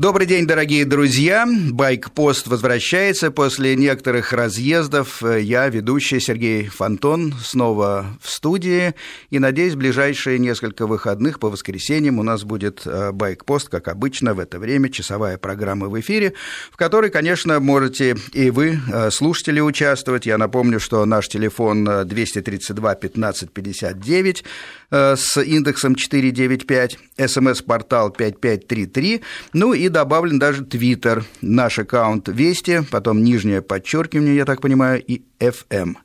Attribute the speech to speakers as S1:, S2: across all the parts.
S1: Добрый день, дорогие друзья. Байкпост возвращается после некоторых разъездов. Я, ведущий Сергей Фонтон, снова в студии. И, надеюсь, в ближайшие несколько выходных по воскресеньям у нас будет э, Байкпост, как обычно, в это время, часовая программа в эфире, в которой, конечно, можете и вы, э, слушатели, участвовать. Я напомню, что наш телефон 232 15 59 с индексом 495, смс-портал 5533, ну и добавлен даже Твиттер, наш аккаунт Вести, потом нижнее подчеркивание, я так понимаю, и FM.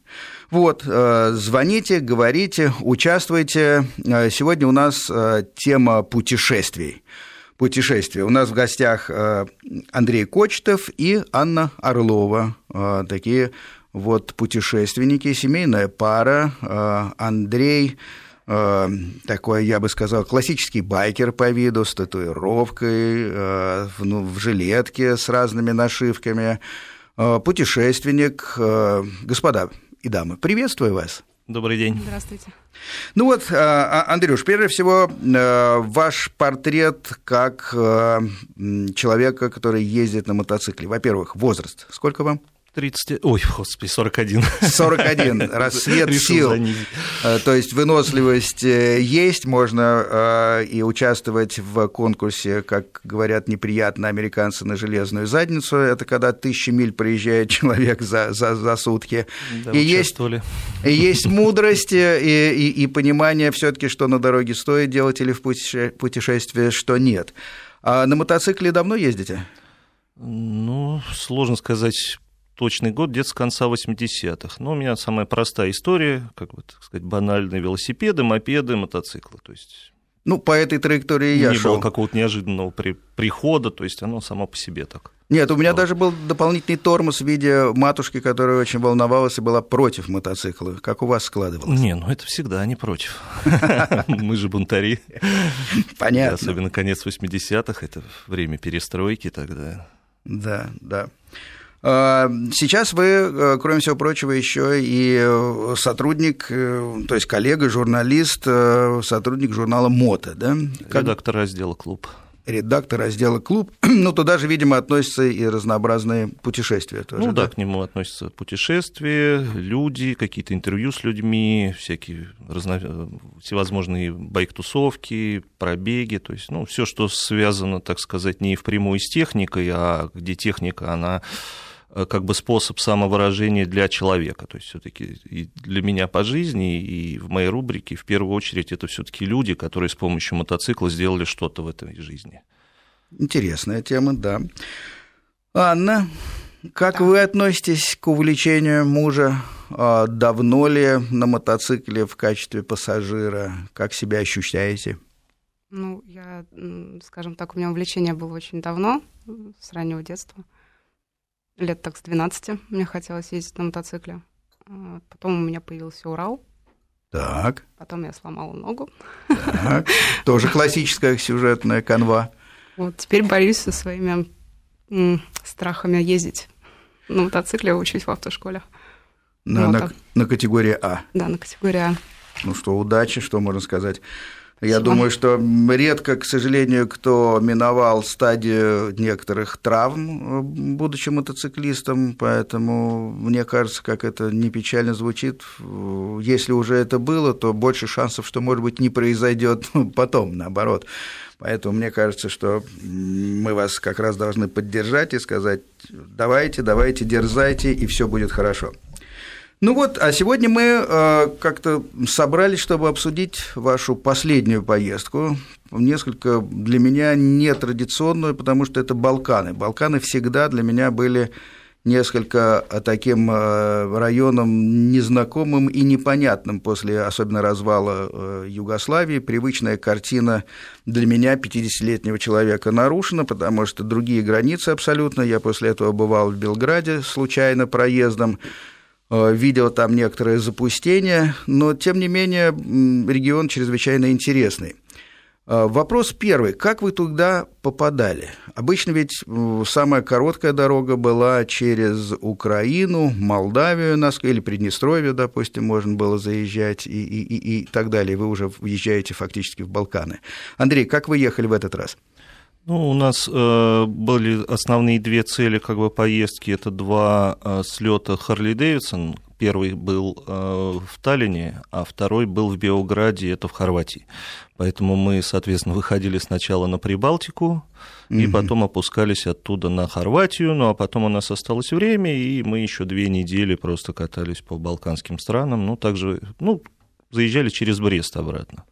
S1: Вот, э, звоните, говорите, участвуйте. Э, сегодня у нас э, тема путешествий. Путешествия. У нас в гостях Андрей Кочетов и Анна Орлова. Такие вот путешественники, семейная пара. Андрей Э, такой, я бы сказал, классический байкер по виду, с татуировкой, э, ну, в жилетке с разными нашивками, э, путешественник. Господа и дамы, приветствую вас.
S2: Добрый день.
S3: Здравствуйте.
S1: Ну вот, а, Андрюш, прежде всего, ваш портрет как человека, который ездит на мотоцикле. Во-первых, возраст. Сколько вам?
S2: 30... Ой, господи, 41.
S1: 41. Рассвет сил. Э, то есть выносливость э, есть, можно э, и участвовать в конкурсе, как говорят неприятно американцы, на железную задницу. Это когда тысячи миль проезжает человек за, за, за сутки.
S2: Да, и, есть,
S1: и есть мудрость и, и, и понимание все таки что на дороге стоит делать или в путешествии, что нет. А на мотоцикле давно ездите?
S2: Ну, сложно сказать точный год, где-то с конца 80-х. Но у меня самая простая история, как бы, так сказать, банальные велосипеды, мопеды, мотоциклы. То есть
S1: ну, по этой траектории я
S2: не
S1: шел.
S2: было какого-то неожиданного при, прихода, то есть оно само по себе так.
S1: Нет, у меня даже был дополнительный тормоз в виде матушки, которая очень волновалась и была против мотоцикла. Как у вас складывалось?
S2: Не, ну это всегда не против. Мы же бунтари.
S1: Понятно.
S2: Особенно конец 80-х, это время перестройки тогда.
S1: Да, да. А, сейчас вы, э, кроме всего прочего, еще и э, сотрудник, э, то есть коллега, журналист, сотрудник журнала «Мото», да?
S2: Редактор раздела «Клуб»
S1: редактор раздела «Клуб». Ну, туда же, видимо, относятся и разнообразные путешествия тоже.
S2: Ну, да, да к нему относятся путешествия, люди, какие-то интервью с людьми, всякие разно... всевозможные байк-тусовки, пробеги, то есть, ну, все, что связано, так сказать, не впрямую с техникой, а где техника, она Э, как бы способ самовыражения для человека. То есть все-таки для меня по жизни, и в моей рубрике в первую очередь это все-таки люди, которые с помощью мотоцикла сделали что-то в этой жизни.
S1: Интересная тема, да. Анна, как да. вы относитесь к увлечению мужа? А, давно ли на мотоцикле в качестве пассажира? Как себя ощущаете?
S3: Ну, я, скажем так, у меня увлечение было очень давно, с раннего детства лет так с 12 мне хотелось ездить на мотоцикле. А, потом у меня появился Урал.
S1: Так.
S3: Потом я сломала ногу.
S1: Так. Тоже классическая сюжетная канва.
S3: Вот теперь борюсь со своими страхами ездить на мотоцикле, учусь в автошколе.
S1: На, вот на, на категории А.
S3: Да, на категории А.
S1: Ну что, удачи, что можно сказать. Я думаю, что редко, к сожалению, кто миновал стадию некоторых травм, будучи мотоциклистом, поэтому мне кажется, как это не печально звучит, если уже это было, то больше шансов, что, может быть, не произойдет потом, наоборот. Поэтому мне кажется, что мы вас как раз должны поддержать и сказать, давайте, давайте, дерзайте, и все будет хорошо. Ну вот, а сегодня мы э, как-то собрались, чтобы обсудить вашу последнюю поездку, несколько для меня нетрадиционную, потому что это Балканы. Балканы всегда для меня были несколько таким э, районом незнакомым и непонятным после особенно развала э, Югославии. Привычная картина для меня, 50-летнего человека, нарушена, потому что другие границы абсолютно. Я после этого бывал в Белграде случайно проездом. Э, видел там некоторые запустения, но, тем не менее, регион чрезвычайно интересный. Э, вопрос первый. Как вы туда попадали? Обычно ведь самая короткая дорога была через Украину, Молдавию или Приднестровье, допустим, можно было заезжать и, и, и, и так далее. Вы уже въезжаете фактически в Балканы. Андрей, как вы ехали в этот раз?
S2: Ну, у нас э, были основные две цели как бы поездки. Это два э, слета Харли Дэвидсон. Первый был э, в Таллине, а второй был в Белграде, это в Хорватии. Поэтому мы, соответственно, выходили сначала на Прибалтику, mm-hmm. и потом опускались оттуда на Хорватию. Ну, а потом у нас осталось время, и мы еще две недели просто катались по балканским странам. Ну, также, ну, заезжали через Брест обратно.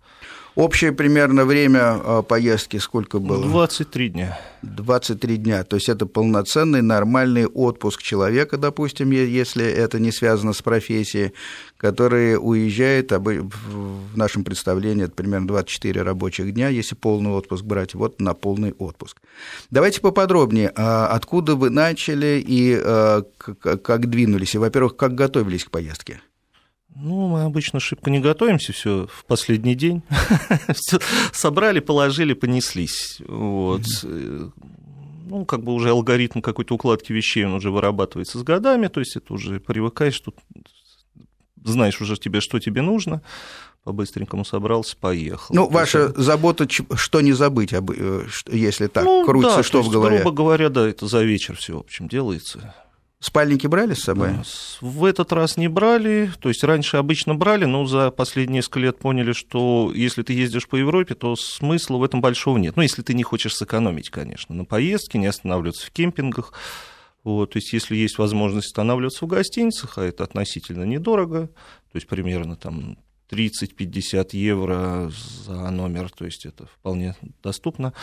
S1: Общее примерно время а, поездки сколько было?
S2: 23 дня.
S1: 23 дня. То есть это полноценный нормальный отпуск человека, допустим, если это не связано с профессией, который уезжает, в нашем представлении это примерно 24 рабочих дня, если полный отпуск брать, вот на полный отпуск. Давайте поподробнее, а откуда вы начали и а, как двинулись, и, во-первых, как готовились к поездке?
S2: Ну, мы обычно шибко не готовимся, все в последний день. Собрали, положили, понеслись. Вот. Ну, как бы уже алгоритм какой-то укладки вещей, он уже вырабатывается с годами, то есть это уже привыкаешь, тут знаешь уже тебе, что тебе нужно, по-быстренькому собрался, поехал.
S1: Ну, ваша есть... забота, что не забыть, э, если так ну, крутится, да, что в голове?
S2: грубо говоря, да, это за вечер все, в общем, делается.
S1: Спальники брали с собой?
S2: В этот раз не брали, то есть раньше обычно брали, но за последние несколько лет поняли, что если ты ездишь по Европе, то смысла в этом большого нет. Ну, если ты не хочешь сэкономить, конечно, на поездке, не останавливаться в кемпингах. Вот, то есть, если есть возможность останавливаться в гостиницах, а это относительно недорого, то есть примерно там 30-50 евро за номер, то есть это вполне доступно,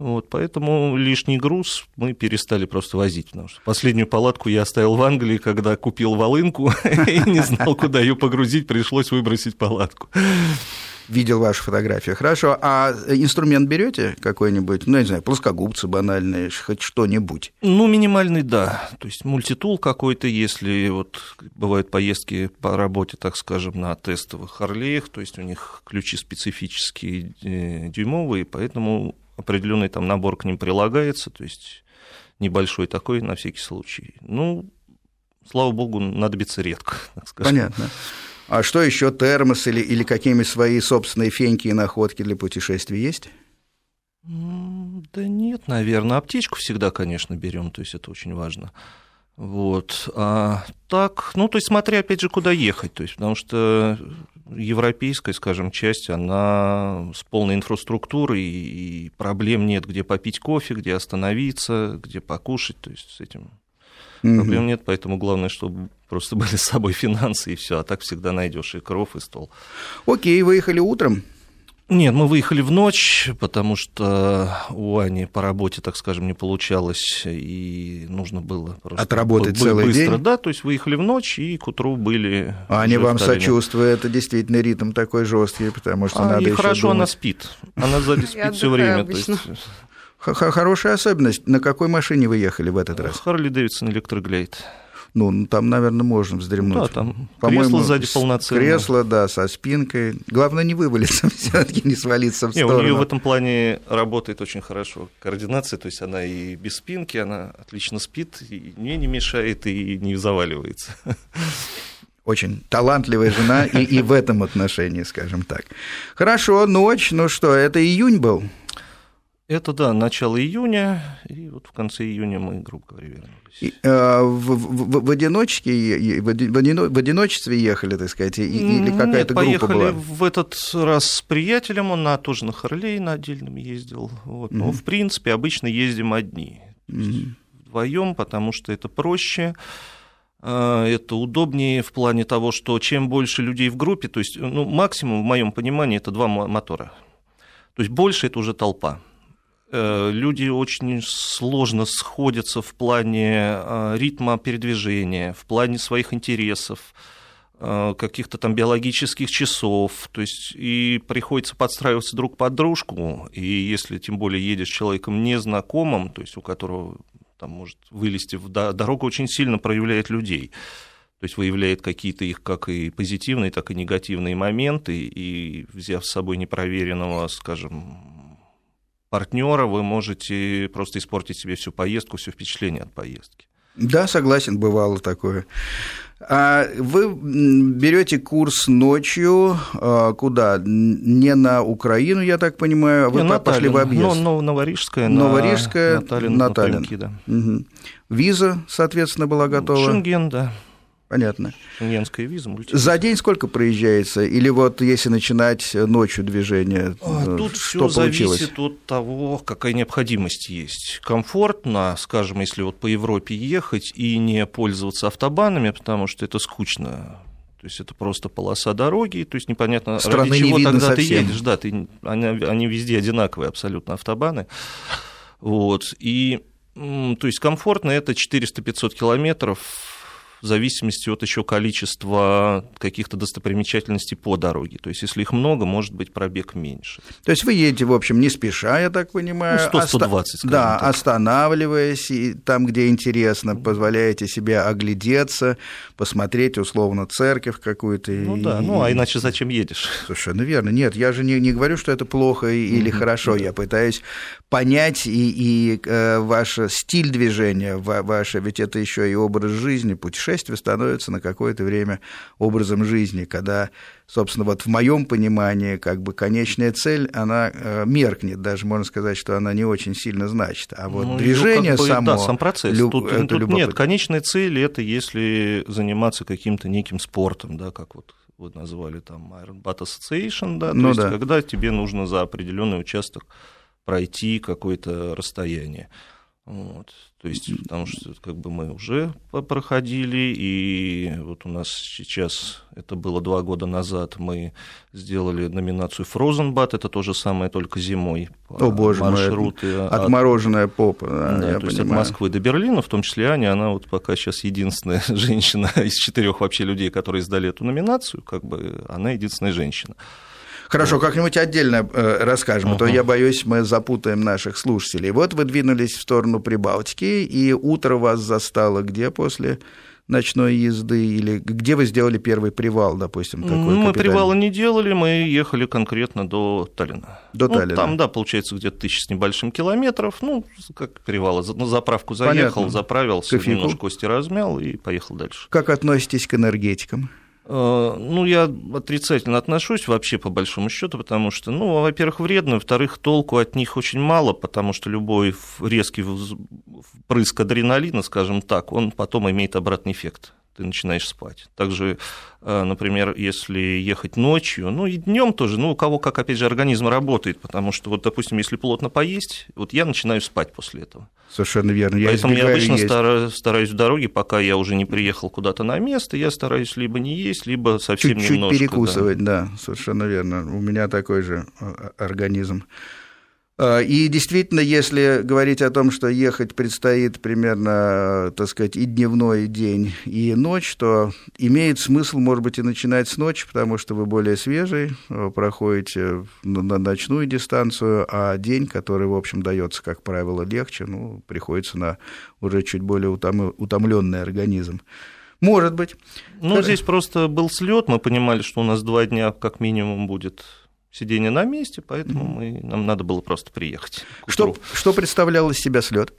S2: вот, поэтому лишний груз мы перестали просто возить. Потому что последнюю палатку я оставил в Англии, когда купил волынку и не знал, куда ее погрузить, пришлось выбросить палатку.
S1: Видел ваши фотографии. Хорошо. А инструмент берете какой-нибудь? Ну, я не знаю, плоскогубцы банальные, хоть что-нибудь?
S2: Ну, минимальный, да. То есть мультитул какой-то, если вот бывают поездки по работе, так скажем, на тестовых Харлеях, то есть у них ключи специфические э, дюймовые, поэтому определенный там набор к ним прилагается, то есть небольшой такой на всякий случай. Ну, слава богу, надобится редко,
S1: так скажем. Понятно. А что еще термос или, или какими свои собственные феньки и находки для путешествий есть?
S2: Да нет, наверное. Аптечку всегда, конечно, берем, то есть это очень важно. Вот. А так, ну, то есть смотря, опять же, куда ехать, то есть, потому что европейская, скажем, часть, она с полной инфраструктурой, и проблем нет, где попить кофе, где остановиться, где покушать, то есть с этим mm проблем нет, поэтому главное, чтобы просто были с собой финансы и все, а так всегда найдешь и кров, и стол.
S1: Окей, выехали утром.
S2: Нет, мы выехали в ночь, потому что у Ани по работе, так скажем, не получалось, и нужно было
S1: просто отработать быстро, целый
S2: быстро,
S1: день.
S2: Да, то есть выехали в ночь, и к утру были.
S1: Аня вам сочувствует, это действительно ритм такой жесткий, потому что а, надо. И
S2: хорошо,
S1: думать.
S2: она спит, она сзади спит все время.
S1: Хорошая особенность. На какой машине вы ехали в этот раз?
S2: Харли Дэвидсон Электроглейд.
S1: Ну, там, наверное, можно вздремнуть.
S2: Да, там кресло сзади полноценное.
S1: Кресло, да, со спинкой. Главное, не вывалиться все таки не свалиться в сторону.
S2: Не, у нее в этом плане работает очень хорошо координация, то есть она и без спинки, она отлично спит, и мне не мешает, и не заваливается.
S1: Очень талантливая жена и, и в этом отношении, скажем так. Хорошо, ночь, ну что, это июнь был?
S2: Это, да, начало июня, и вот в конце июня мы, грубо говоря, вернулись.
S1: И, э, в, в, в, одиночке, в, одино, в одиночестве ехали, так сказать, и, или какая-то группа
S2: поехали
S1: была?
S2: в этот раз с приятелем, он на, тоже на Харлей на отдельном ездил. Вот. Но, mm-hmm. в принципе, обычно ездим одни. Mm-hmm. Вдвоем, потому что это проще э, это удобнее в плане того, что чем больше людей в группе, то есть ну, максимум, в моем понимании, это два мотора. То есть больше это уже толпа. Э, люди очень сложно сходятся в плане э, ритма передвижения, в плане своих интересов, э, каких-то там биологических часов, то есть и приходится подстраиваться друг под дружку, и если тем более едешь с человеком незнакомым, то есть у которого там может вылезти в дорогу, очень сильно проявляет людей. То есть выявляет какие-то их как и позитивные, так и негативные моменты, и взяв с собой непроверенного, скажем, партнера, вы можете просто испортить себе всю поездку, все впечатление от поездки.
S1: Да, согласен, бывало такое. А вы берете курс ночью а, куда? Не на Украину, я так понимаю, а вы
S2: Не,
S1: пошли
S2: Таллин.
S1: в объезд?
S2: Ну, ну, Новорижская,
S1: Новорижская
S2: на, на Таллин.
S1: на
S2: на
S1: Таллин.
S2: Таллинки, да.
S1: Угу. Виза, соответственно, была готова?
S2: Шенген, да.
S1: Понятно.
S2: Шенгенская виза. мультивиза.
S1: За день сколько проезжается? Или вот если начинать ночью движение,
S2: А,
S1: э,
S2: Тут
S1: что
S2: все
S1: получилось?
S2: зависит от того, какая необходимость есть. Комфортно, скажем, если вот по Европе ехать и не пользоваться автобанами, потому что это скучно. То есть это просто полоса дороги, то есть непонятно,
S1: Страны
S2: ради
S1: не
S2: чего
S1: видно
S2: тогда ты
S1: совсем.
S2: едешь. Да, ты, они, они везде одинаковые абсолютно автобаны. Вот. И, то есть комфортно это 400-500 километров в зависимости от еще количества каких-то достопримечательностей по дороге. То есть, если их много, может быть пробег меньше.
S1: То есть вы едете, в общем, не спеша, я так понимаю.
S2: Ну, 100-120,
S1: оста- Да,
S2: так.
S1: останавливаясь, и там, где интересно, позволяете себе оглядеться, посмотреть, условно, церковь какую-то.
S2: Ну
S1: и-
S2: да, ну а иначе зачем едешь?
S1: Совершенно верно. Нет, я же не, не говорю, что это плохо или хорошо. Я пытаюсь понять и, и э, ваш стиль движения, ва- ваше, ведь это еще и образ жизни. Путешествие становится на какое-то время образом жизни, когда, собственно, вот в моем понимании, как бы конечная цель, она э, меркнет, даже можно сказать, что она не очень сильно значит. А вот
S2: Ну,
S1: движение
S2: как бы,
S1: само...
S2: Да, сам процесс.
S1: люб-
S2: тут
S1: это
S2: тут нет, конечная цель это если заниматься каким-то неким спортом, да, как вот вы назвали там Iron Bat Association, да, то
S1: Ну
S2: есть
S1: да.
S2: когда тебе нужно за определенный участок пройти какое-то расстояние. Вот. То есть, потому что как бы мы уже проходили, и вот у нас сейчас, это было два года назад, мы сделали номинацию Frozen Bat, это то же самое, только зимой.
S1: О, боже мой,
S2: маршруты от-
S1: Отмороженная попа, да,
S2: да,
S1: я
S2: то есть
S1: понимаю.
S2: от Москвы до Берлина, в том числе Аня, она вот пока сейчас единственная женщина из четырех вообще людей, которые сдали эту номинацию, как бы она единственная женщина.
S1: Хорошо, как-нибудь отдельно э, расскажем, а то я боюсь, мы запутаем наших слушателей. Вот вы двинулись в сторону Прибалтики, и утро вас застало где после ночной езды, или где вы сделали первый привал, допустим, такой
S2: Ну, мы
S1: капитальный?
S2: привала не делали, мы ехали конкретно до Таллина.
S1: До
S2: Ну,
S1: Таллина.
S2: Там, да, получается, где-то тысяча с небольшим километров. Ну, как привала. На заправку заехал,
S1: Понятно.
S2: заправился,
S1: Кофейку.
S2: немножко кости размял и поехал дальше.
S1: Как относитесь к энергетикам?
S2: Э, Ну, я отрицательно отношусь вообще по большому счету, потому что, ну, во-первых, вредно, во-вторых, толку от них очень мало, потому что любой резкий впрыск адреналина, скажем так, он потом имеет обратный эффект. Ты начинаешь спать. Также, э, например, если ехать ночью, ну и днем тоже, ну, у кого как, опять же, организм работает, потому что, вот, допустим, если плотно поесть, вот я начинаю спать после этого.
S1: Совершенно верно. Я
S2: Поэтому я обычно
S1: есть.
S2: стара- стараюсь в дороге, пока я уже не приехал куда-то на место, я стараюсь либо не есть, либо совсем
S1: Чуть-чуть
S2: немножко. да.
S1: перекусывать, да. совершенно верно. У меня такой же э, организм. А, И действительно, если говорить о том, что ехать предстоит примерно, э, так сказать, и дневной день, и ночь, то имеет смысл, может быть, и начинать с ночи, потому что вы более свежий, э, проходите на ночную дистанцию, а день, который, в общем, дается, как правило, легче, ну, приходится на уже чуть более утомленный организм. Может быть.
S2: Ну, здесь просто был слет, мы понимали, что у нас два дня как минимум будет сидение на месте, поэтому мы, нам надо было просто приехать.
S1: Что, что представлял из себя слет?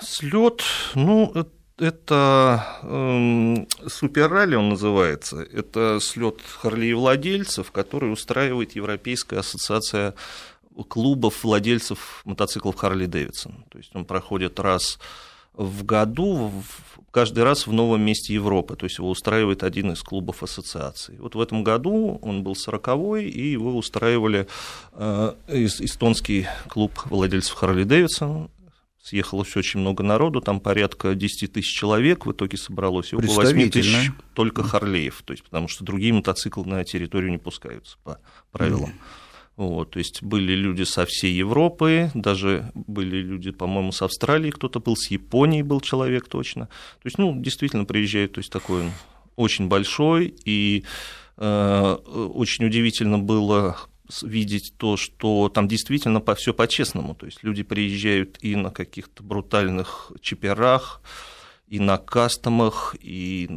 S2: Слет, ну, э- это эм, суперралли он называется. Это слет Харлей-владельцев, который устраивает Европейская ассоциация клубов владельцев мотоциклов Харли Дэвидсон. То есть он проходит раз в году, в- каждый раз в новом месте Европы. То есть его устраивает один из клубов ассоциации. Вот в этом году он был 40-й, и его устраивали э, эс- эстонский клуб владельцев Харли Дэвидсон. Съехалось очень много народу, там порядка 10 тысяч человек в итоге собралось, и около 8 тысяч только Харлеев, то есть потому что другие мотоциклы на территорию не пускаются по правилам. Вот, то есть были люди со всей Европы, даже были люди, по-моему, с Австралии, кто-то был, с Японии был человек точно. То есть, ну, действительно приезжает, то есть такой очень большой, и э, очень удивительно было видеть то, что там действительно по, все по-честному. То есть люди приезжают и на каких-то брутальных чиперах, и на кастомах, и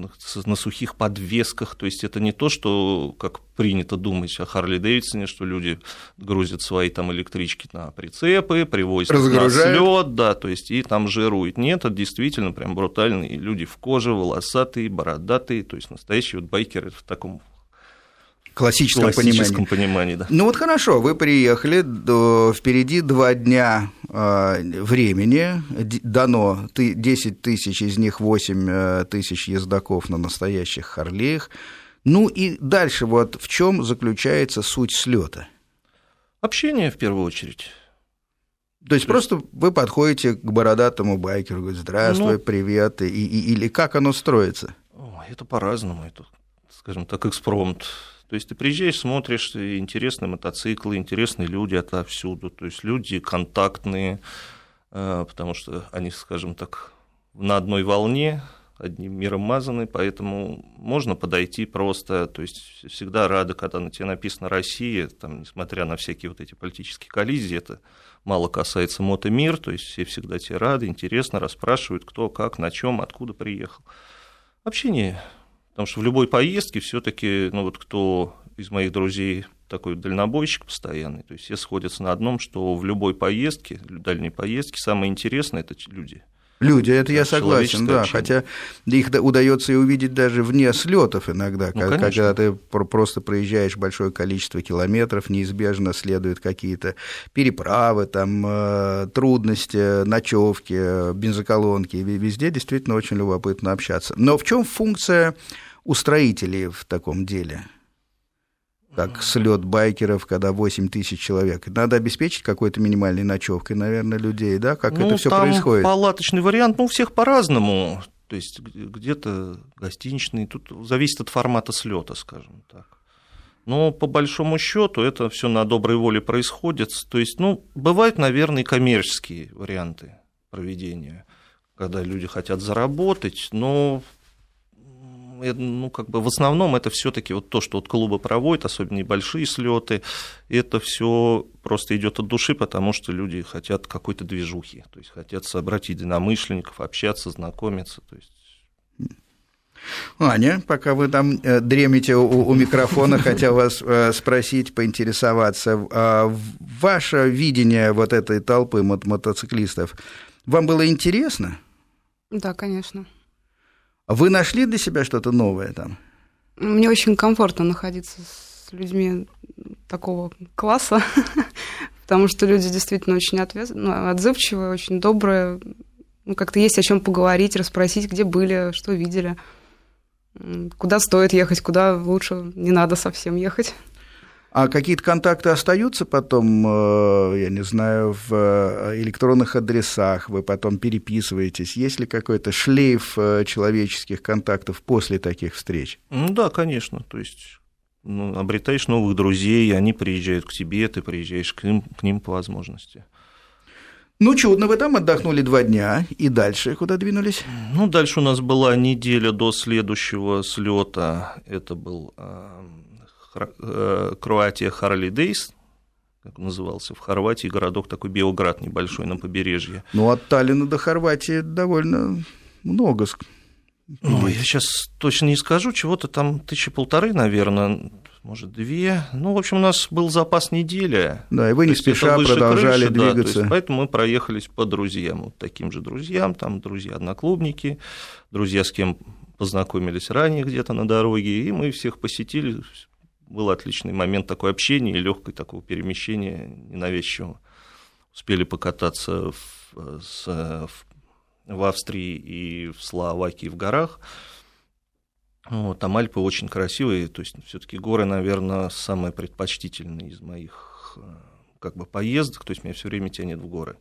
S2: на сухих подвесках. То есть это не то, что, как принято думать о Харли Дэвидсоне, что люди грузят свои там электрички на прицепы, привозят на слет, да, то есть и там жируют. Нет, это действительно прям брутальные люди в коже, волосатые, бородатые, то есть настоящие вот байкеры в таком
S1: классическом, классическом понимании. понимании да. Ну вот хорошо, вы приехали, впереди два дня а, времени, дано 10 тысяч, из них 8 э, тысяч ездаков на настоящих Харлеях. Ну и дальше вот в чем заключается суть слета?
S2: Общение в первую очередь.
S1: То есть То просто вы подходите к бородатому байкеру, говорите, здравствуй, ну, привет, и, и, или как оно строится?
S2: Это по-разному, это, скажем так, экспромт. То есть ты приезжаешь, смотришь, интересные мотоциклы, интересные люди отовсюду, то есть люди контактные, э, потому что они, скажем так, на одной волне, одним миром мазаны, поэтому можно подойти просто, то есть всегда рады, когда на тебе написано «Россия», там, несмотря на всякие вот эти политические коллизии, это мало касается мотомир, то есть все всегда тебе рады, интересно, расспрашивают, кто, как, на чем, откуда приехал. Общение Потому что в любой поездке все-таки, ну вот кто из моих друзей такой дальнобойщик постоянный, то есть все сходятся на одном, что в любой поездке, дальней поездке, самое интересное это люди.
S1: Люди, это я согласен, да, общение. хотя их удается и увидеть даже вне слетов иногда, ну, когда, когда ты просто проезжаешь большое количество километров, неизбежно следуют какие-то переправы, там, э, трудности, ночевки, бензоколонки, везде действительно очень любопытно общаться. Но в чем функция устроителей в таком деле? как слет байкеров, когда 8 тысяч человек. Надо обеспечить какой-то минимальной ночевкой, наверное, людей, да? Как ну, это все происходит?
S2: Палаточный вариант, ну, у всех по-разному. То есть где-то гостиничный, тут зависит от формата слета, скажем так. Но по большому счету это все на доброй воле происходит. То есть, ну, бывают, наверное, коммерческие варианты проведения, когда люди хотят заработать, но ну, как бы в основном это все-таки вот то, что вот клубы проводят, особенно небольшие слеты, это все просто идет от души, потому что люди хотят какой-то движухи, то есть хотят собрать единомышленников, общаться, знакомиться, то есть
S1: Аня, пока вы там э, дремите у, у микрофона, хотел вас э, спросить, поинтересоваться. А ваше видение вот этой толпы мотоциклистов, вам было интересно?
S3: Да, конечно.
S1: Вы нашли для себя что-то новое там?
S3: Мне очень комфортно находиться с людьми такого класса, потому что люди действительно очень ответ... ну, отзывчивые, очень добрые. Ну, как-то есть о чем поговорить, расспросить, где были, что видели, куда стоит ехать, куда лучше не надо совсем ехать.
S1: А какие-то контакты остаются потом, э, я не знаю, в э, электронных адресах, вы потом переписываетесь? Есть ли какой-то шлейф э, человеческих контактов после таких встреч?
S2: Ну да, конечно. То есть ну, обретаешь новых друзей, они приезжают к тебе, ты приезжаешь к ним, к ним по возможности.
S1: Ну, чудно, вы там отдохнули два дня, и дальше куда двинулись?
S2: Ну, дальше у нас была неделя до следующего слета. Это был Кроатия Харли Дейс, как назывался, в Хорватии городок такой Белград небольшой на побережье.
S1: Ну, от Таллина до Хорватии довольно много.
S2: Ну, я сейчас точно не скажу, чего-то там тысячи полторы, наверное, может, две. Ну, в общем, у нас был запас недели.
S1: Да, и вы не спеша продолжали крыши, двигаться. Да,
S2: есть, поэтому мы проехались по друзьям, вот таким же друзьям, там друзья-одноклубники, друзья, с кем познакомились ранее где-то на дороге, и мы всех посетили, был отличный момент такой общения и легкое такого перемещения ненавязчивого. Успели покататься в, с, в, в Австрии и в Словакии в горах. Вот, там Альпы очень красивые, то есть все-таки горы, наверное, самые предпочтительные из моих как бы поездок, то есть меня все время тянет в горы,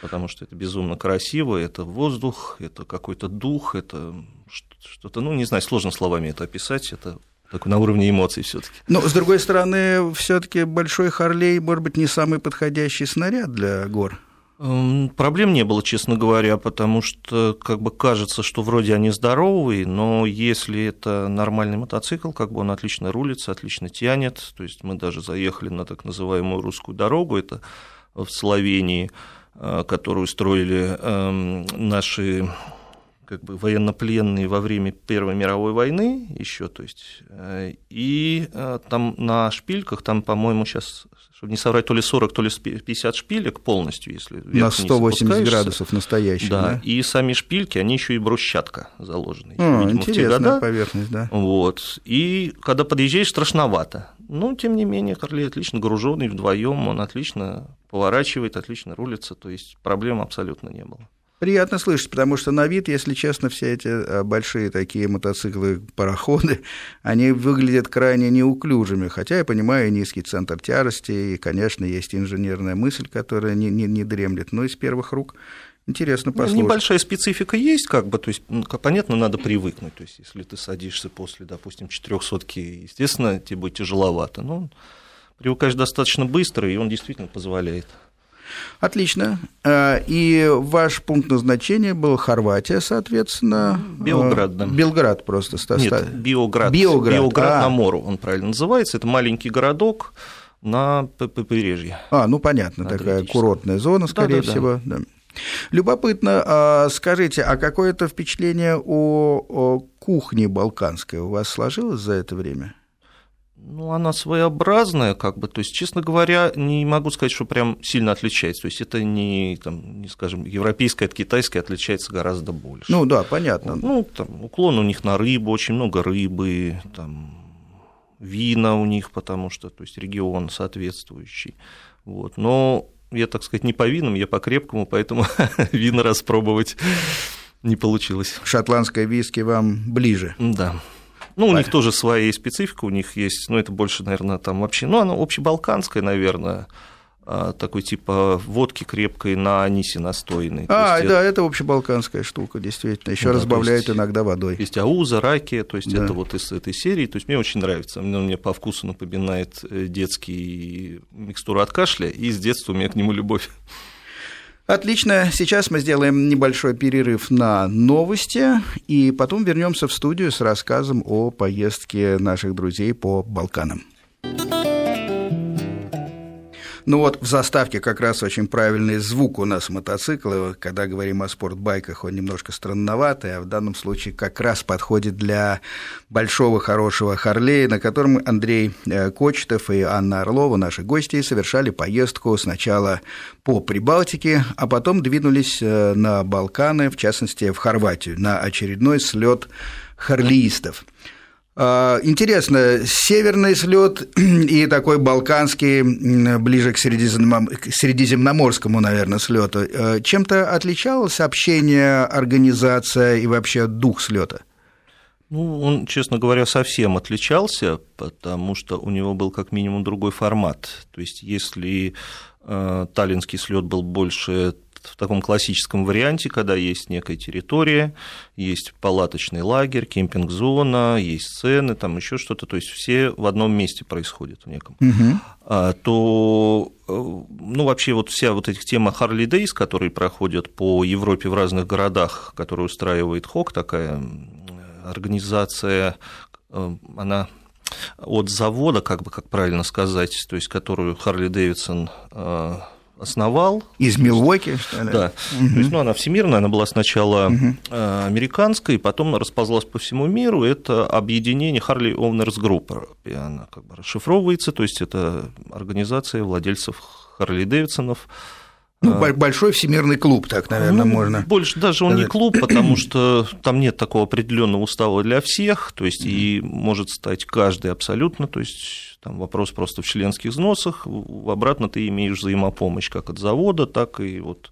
S2: потому что это безумно красиво, это воздух, это какой-то дух, это что-то, ну, не знаю, сложно словами это описать, это так, на уровне эмоций все-таки.
S1: Но, с другой стороны, все-таки большой Харлей, может быть, не самый подходящий снаряд для гор.
S2: Эм, проблем не было, честно говоря, потому что как бы кажется, что вроде они здоровые, но если это нормальный мотоцикл, как бы он отлично рулится, отлично тянет. То есть мы даже заехали на так называемую русскую дорогу, это в Словении, э, которую строили эм, наши как бы военнопленные во время Первой мировой войны еще, то есть, э, и э, там на шпильках, там, по-моему, сейчас, чтобы не соврать, то ли 40, то ли 50 шпилек полностью, если
S1: На 180 градусов настоящих,
S2: да, да? И сами шпильки, они еще и брусчатка заложены.
S1: А, видимо, интересная года. поверхность, да.
S2: Вот, и когда подъезжаешь, страшновато. Но, тем не менее, Харлей отлично груженный вдвоем, он отлично поворачивает, отлично рулится, то есть проблем абсолютно не было.
S1: Приятно слышать, потому что на вид, если честно, все эти э, большие такие мотоциклы, пароходы, они выглядят крайне неуклюжими, хотя я понимаю низкий центр тяжести, и, конечно, есть инженерная мысль, которая не, не, не дремлет, но из первых рук Интересно ну, послушать.
S2: Небольшая специфика есть, как бы, то есть, ну, понятно, надо привыкнуть. То есть, если ты садишься после, допустим, 400 естественно, тебе будет тяжеловато. Но привыкаешь достаточно быстро, и он действительно позволяет.
S1: Отлично. А, и ваш пункт назначения был Хорватия, соответственно.
S2: Белград, да.
S1: Белград просто.
S2: Нет, Биоград. Биоград, Биоград а. на Мору он правильно называется. Это маленький городок на побережье.
S1: А, ну понятно, такая курортная зона, скорее да, да, всего. Да. Любопытно, а, скажите, а какое-то впечатление о кухне балканской у вас сложилось за это время?
S2: Ну, она своеобразная, как бы, то есть, честно говоря, не могу сказать, что прям сильно отличается. То есть, это не, там, не скажем, европейская от китайской отличается гораздо больше.
S1: Ну, да, понятно.
S2: Ну, там, уклон у них на рыбу, очень много рыбы, там, вина у них, потому что, то есть, регион соответствующий. Вот. Но я, так сказать, не по винам, я по крепкому, поэтому вина распробовать не получилось.
S1: Шотландское виски вам ближе.
S2: Да. Ну, у них тоже своя специфика, у них есть, ну, это больше, наверное, там вообще, ну, она общебалканская, наверное, а, такой типа водки крепкой на анисе настойной.
S1: А, да, это... это общебалканская штука, действительно. Еще да, разбавляют есть, иногда водой.
S2: Есть ауза, раки, то есть да. это вот из этой серии. То есть мне очень нравится. Мне, мне по вкусу напоминает э, детский микстуру от кашля, и с детства у меня к нему любовь.
S1: Отлично. Сейчас мы сделаем небольшой перерыв на новости, и потом вернемся в студию с рассказом о поездке наших друзей по Балканам. Ну вот в заставке как раз очень правильный звук у нас мотоцикла. Когда говорим о спортбайках, он немножко странноватый, а в данном случае как раз подходит для большого хорошего Харлея, на котором Андрей э, Кочетов и Анна Орлова, наши гости, совершали поездку сначала по Прибалтике, а потом двинулись э, на Балканы, в частности в Хорватию, на очередной слет харлиистов. А, интересно, северный слет и такой балканский, ближе к средиземноморскому, наверное, слету, э, чем-то отличалось общение, организация и вообще дух слета?
S2: Ну, он, честно говоря, совсем отличался, потому что у него был как минимум другой формат. То есть, если э, таллинский слет был больше в таком классическом варианте, когда есть некая территория, есть палаточный лагерь, кемпинг-зона, есть сцены, там еще что-то, то есть все в одном месте происходит в неком, угу. то э, ну, вообще вот вся вот этих тема Harley Days, которые проходят по Европе в разных городах, которые устраивает ХОК, такая организация, э, она от завода, как бы, как правильно сказать, то есть которую Харли Дэвидсон основал.
S1: Из Милуоки, что
S2: ли? Да. Угу. То есть, ну, она всемирная, она была сначала угу. американской, потом расползлась по всему миру. Это объединение Harley Owners Group, и она как бы расшифровывается, то есть это организация владельцев Харли Дэвидсонов,
S1: ну, а. большой всемирный клуб, так, наверное, ну, можно.
S2: Больше даже он не клуб, потому что там нет такого определенного устава для всех, то есть и может стать каждый абсолютно, то есть там вопрос просто в членских взносах, обратно ты имеешь взаимопомощь как от завода, так и вот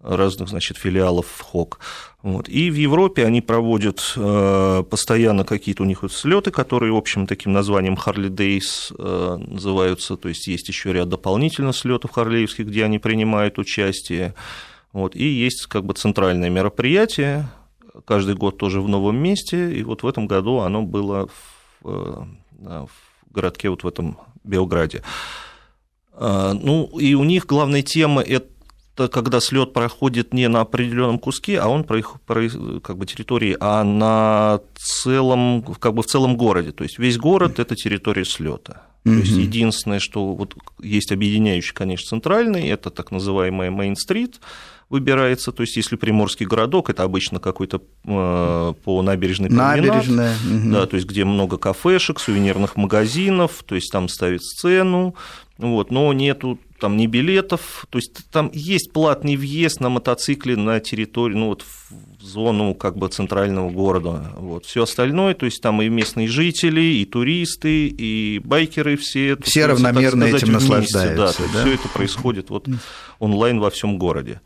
S2: разных, значит, филиалов ХОК. Вот. И в Европе они проводят э, постоянно какие-то у них вот слеты, которые общим таким названием Harley Days э, называются, то есть есть еще ряд дополнительных слетов харлеевских, где они принимают участие. Вот. И есть как бы центральное мероприятие, каждый год тоже в новом месте, и вот в этом году оно было в, э, в городке вот в этом Белграде. Ну, и у них главная тема – это когда слет проходит не на определенном куске, а он про их про, как бы территории, а на целом, как бы в целом городе. То есть весь город это территория слета. То есть единственное, что вот есть объединяющий, конечно, центральный, это так называемая Мейн-стрит, выбирается, то есть если приморский городок, это обычно какой-то э, по набережной променад,
S1: Набережная. мгм.
S2: да, то есть где много кафешек, сувенирных магазинов, то есть там ставят сцену, вот, но нету там ни билетов, то есть там есть платный въезд на мотоцикле на территорию, ну вот в зону как бы центрального города, вот, все остальное, то есть там и местные жители, и туристы, и байкеры все.
S1: Все равномерно
S2: сказать,
S1: этим
S2: вместе,
S1: наслаждаются,
S2: Да,
S1: да?
S2: все это происходит вот онлайн во всем городе.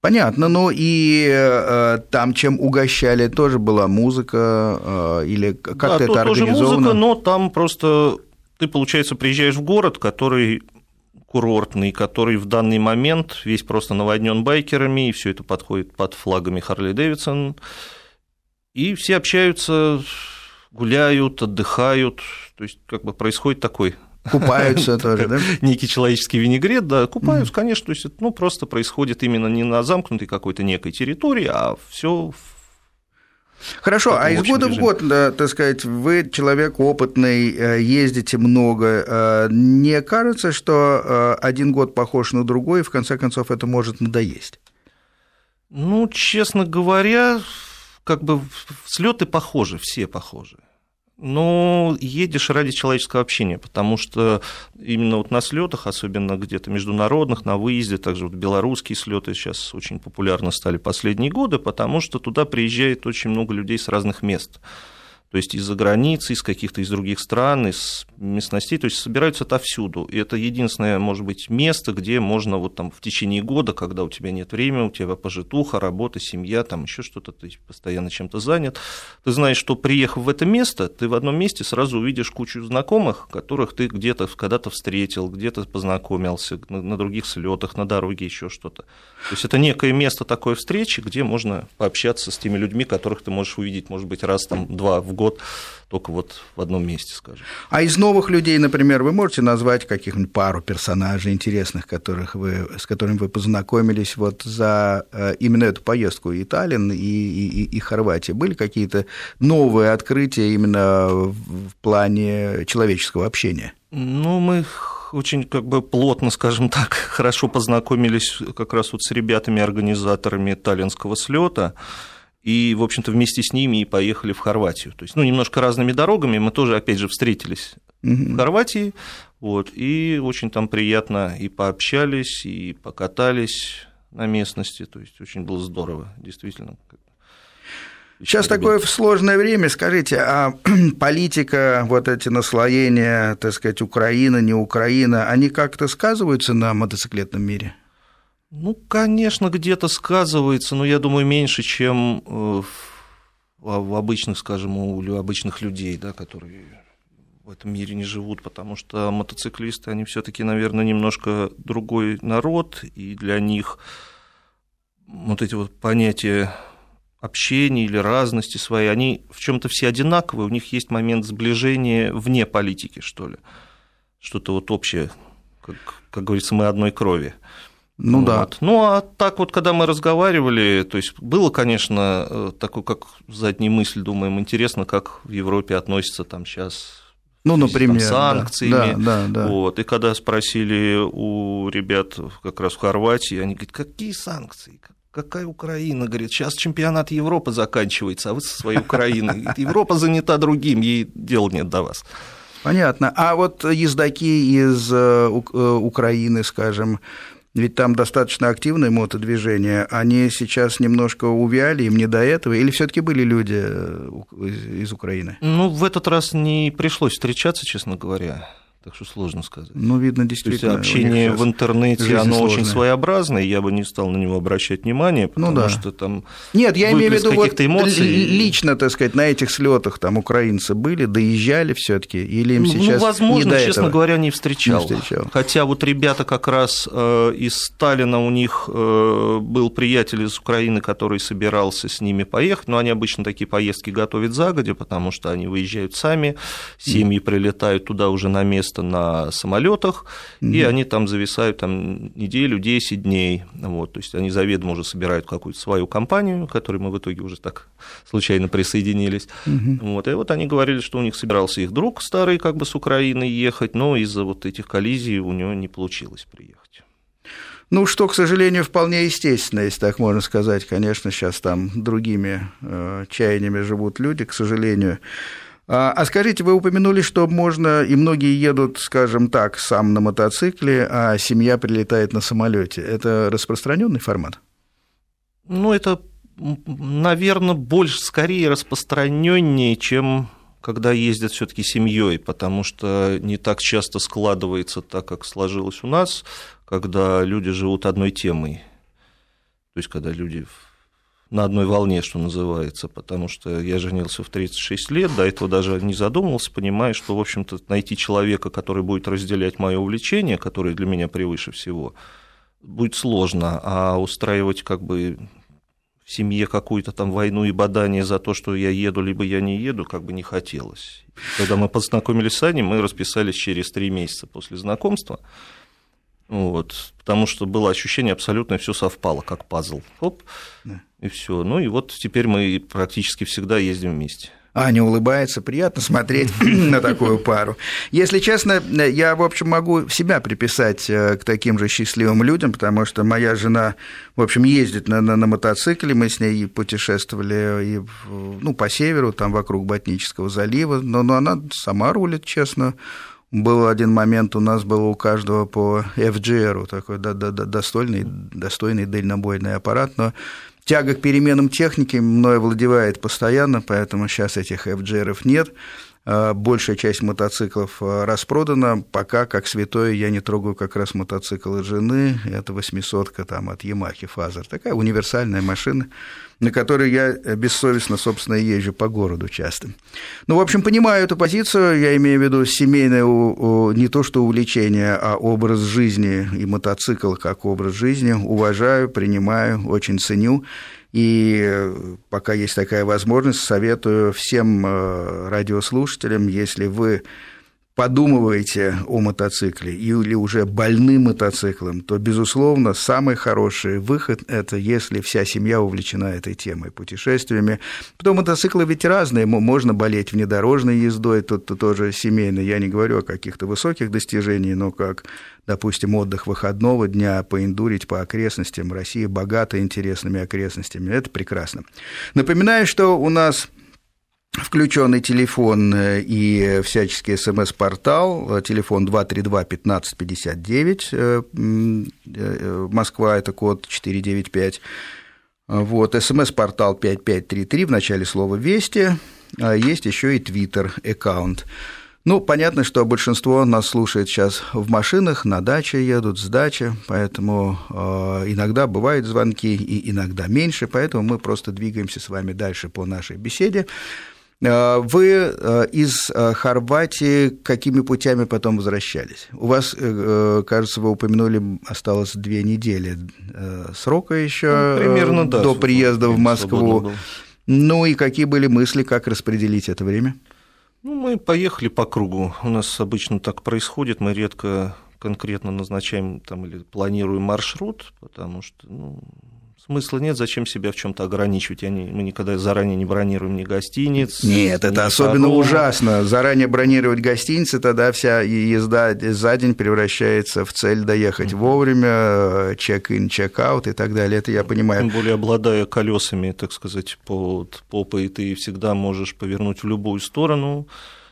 S1: Понятно, ну и э, там, чем угощали, тоже была музыка, э, или как-то
S2: да,
S1: это
S2: то- тоже
S1: организовано?
S2: музыка, но там просто ты, получается, приезжаешь в город, который курортный, который в данный момент весь просто наводнен байкерами, и все это подходит под флагами Харли Дэвидсон, и все общаются, гуляют, отдыхают, то есть как бы происходит такой
S1: Купаются тоже, да?
S2: некий человеческий винегрет, да, купаются, конечно, то есть это ну, просто происходит именно не на замкнутой какой-то некой территории, а все
S1: Хорошо, а из года в
S2: режиме.
S1: год, да, так сказать, вы человек опытный, э, ездите много. э, Не кажется, что э, один год похож на другой, и в конце концов это может надоесть?
S2: Ну, честно говоря, как бы слеты похожи, все похожи. Но едешь ради человеческого общения, потому что именно вот на слетах, особенно где-то международных, на выезде, также вот белорусские слеты сейчас очень популярны стали последние годы, потому что туда приезжает очень много людей с разных мест. То есть из-за границы, из каких-то из других стран, из местностей, то есть собираются отовсюду. И это единственное, может быть, место, где можно вот там в течение года, когда у тебя нет времени, у тебя пожитуха, работа, семья, там еще что-то, ты постоянно чем-то занят, ты знаешь, что приехав в это место, ты в одном месте сразу увидишь кучу знакомых, которых ты где-то когда-то встретил, где-то познакомился, на, других слетах, на дороге, еще что-то. То есть это некое место такой встречи, где можно пообщаться с теми людьми, которых ты можешь увидеть, может быть, раз там два в год, только вот в одном месте, скажем.
S1: А из новых людей, например, вы можете назвать каких-нибудь пару персонажей интересных, которых вы, с которыми вы познакомились вот за э, именно эту поездку и Таллин, и, и, и Хорватия? Были какие-то новые открытия именно в в плане человеческого общения?
S2: Ну, мы очень как бы плотно, скажем так, хорошо познакомились как раз вот с ребятами-организаторами таллинского слета. И, в общем-то, вместе с ними и поехали в Хорватию. То есть, ну, немножко разными дорогами мы тоже, опять же, встретились в Хорватии, вот, и очень там приятно и пообщались, и покатались на местности, то есть очень было здорово, действительно.
S1: Сейчас
S2: Ребята.
S1: такое сложное время. Скажите, а политика, вот эти наслоения, так сказать, Украина, не Украина, они как-то сказываются на мотоциклетном мире?
S2: Ну, конечно, где-то сказывается, но я думаю, меньше, чем э, в обычных, скажем, у обычных людей, да, которые в этом мире не живут, потому что мотоциклисты, они все-таки, наверное, немножко другой народ, и для них вот эти вот понятия общения или разности своей, они в чем-то все одинаковые, у них есть момент сближения вне политики, что ли, что-то вот общее, как, как говорится, мы одной крови.
S1: Ну да.
S2: Вот. Ну, а так вот, когда мы разговаривали, то есть было, конечно, э, такой, как задняя мысль, думаем, интересно, как в Европе относятся там сейчас
S1: Ну,
S2: там
S1: например.
S2: с
S1: да.
S2: санкциями.
S1: Да, да, да.
S2: Вот. И когда спросили у ребят как раз в Хорватии, они говорят, какие санкции? Какая Украина? Говорит, сейчас чемпионат Европы заканчивается, а вы со своей Украиной. Европа занята другим, ей дела нет до вас.
S1: Понятно. А вот ездаки из э, э, Украины, скажем, ведь там достаточно активное мотодвижение, они сейчас немножко увяли, им не до этого, или все таки были люди э, из Украины?
S2: Ну, в этот раз не пришлось встречаться, честно говоря. Так что сложно сказать.
S1: Ну, видно,
S2: То есть
S1: действительно. у них
S2: общение в интернете, оно очень
S1: сложная.
S2: своеобразное, я бы не стал на него обращать внимание, потому
S1: Ну да.
S2: что там
S1: Нет, я имею в виду вот
S2: эмоций.
S1: ли- лично, так сказать, на этих слетах там украинцы были, доезжали все-таки, или им
S2: Ну,
S1: сейчас
S2: возможно,
S1: не до
S2: честно
S1: этого?
S2: говоря, не встречал.
S1: Не встречал.
S2: Хотя вот ребята как раз э, из Сталина, у них э, был приятель из Украины, который собирался с ними поехать, но они обычно такие поездки готовят загодя, потому что они выезжают сами, семьи прилетают туда уже на место на самолетах, и они там зависают там, неделю, 10 дней. Вот, то есть они заведомо уже собирают какую-то свою компанию, к которой мы в итоге уже так случайно присоединились. Вот, и вот они говорили, что у них собирался их друг старый как бы с Украины ехать, но из-за вот этих коллизий у него не получилось приехать.
S1: Ну, что, к сожалению, вполне естественно, если так можно сказать. Конечно, сейчас там другими э, чаяниями живут люди, к сожалению. А, а скажите, вы упомянули, что можно, и многие едут, скажем так, сам на мотоцикле, а семья прилетает на самолете. Это распространенный формат?
S2: Ну, это, наверное, больше, скорее распространеннее, чем когда ездят все-таки семьей, потому что не так часто складывается так, как сложилось у нас, когда люди живут одной темой. То есть, когда люди на одной волне, что называется, потому что я женился в 36 лет, до этого даже не задумывался, понимая, что, в общем-то, найти человека, который будет разделять мое увлечение, которое для меня превыше всего, будет сложно, а устраивать как бы в семье какую-то там войну и бадание за то, что я еду, либо я не еду, как бы не хотелось. Когда мы познакомились с Аней, мы расписались через три месяца после знакомства, вот, потому что было ощущение абсолютно все совпало, как пазл. Хоп, да и все. Ну и вот теперь мы практически всегда ездим вместе.
S1: Аня улыбается, приятно смотреть на такую пару. Если честно, я, в общем, могу себя приписать э, к таким же счастливым людям, потому что моя жена, в общем, ездит на, на, на мотоцикле, мы с ней путешествовали и, ну, по северу, там вокруг Ботнического залива, но, но она сама рулит, честно, был один момент, у нас было у каждого по FGR, такой достойный, достойный дальнобойный аппарат, но тяга к переменам техники мной владевает постоянно, поэтому сейчас этих FJR нет. А, большая часть мотоциклов а, распродана. Пока, как святой, я не трогаю как раз мотоцикл жены. Это 800-ка там, от Yamaha Fazer. Такая универсальная машина, на которой я бессовестно, собственно, езжу по городу часто. Ну, в общем, понимаю эту позицию. Я имею в виду семейное не то что увлечение, а образ жизни и мотоцикл как образ жизни. Уважаю, принимаю, очень ценю. И э, пока есть такая возможность, советую всем э, радиослушателям, если вы подумываете о мотоцикле или уже больны мотоциклом, то, безусловно, самый хороший выход – это если вся семья увлечена этой темой, путешествиями. Потом мотоциклы ведь разные, можно болеть внедорожной ездой, тут -то тоже семейно. Я не говорю о каких-то высоких достижениях, но как, допустим, отдых выходного дня, поиндурить по окрестностям. Россия богата интересными окрестностями, это прекрасно. Напоминаю, что у нас включенный телефон э, и всяческий смс-портал, телефон 232-1559, э, э, Москва, это код 495. Вот, смс-портал 5533, в начале слова «Вести», а есть еще и твиттер-аккаунт. Ну, понятно, что большинство нас слушает сейчас в машинах, на даче едут, с дачи, поэтому иногда бывают звонки и иногда меньше, поэтому мы просто двигаемся с вами дальше по нашей беседе. Э, вы э, из э, Хорватии какими путями потом возвращались? У вас, кажется, вы упомянули, осталось две недели срока еще ну, примерно, да, до приезда в Москву. Ну и какие были мысли, как распределить это время?
S2: Ну, мы поехали по кругу. У нас обычно так происходит. Мы редко конкретно назначаем там, или планируем маршрут, потому что ну, смысла нет, зачем себя в чем-то ограничивать. Я не, мы никогда заранее не бронируем ни гостиниц.
S1: Нет, это особенно паром. ужасно. Заранее бронировать гостиницы, тогда вся езда за день превращается в цель доехать mm-hmm. вовремя, чек-ин, чек-аут и так далее. Это я понимаю.
S2: Тем более, обладая колесами, так сказать, под попой, ты всегда можешь повернуть в любую сторону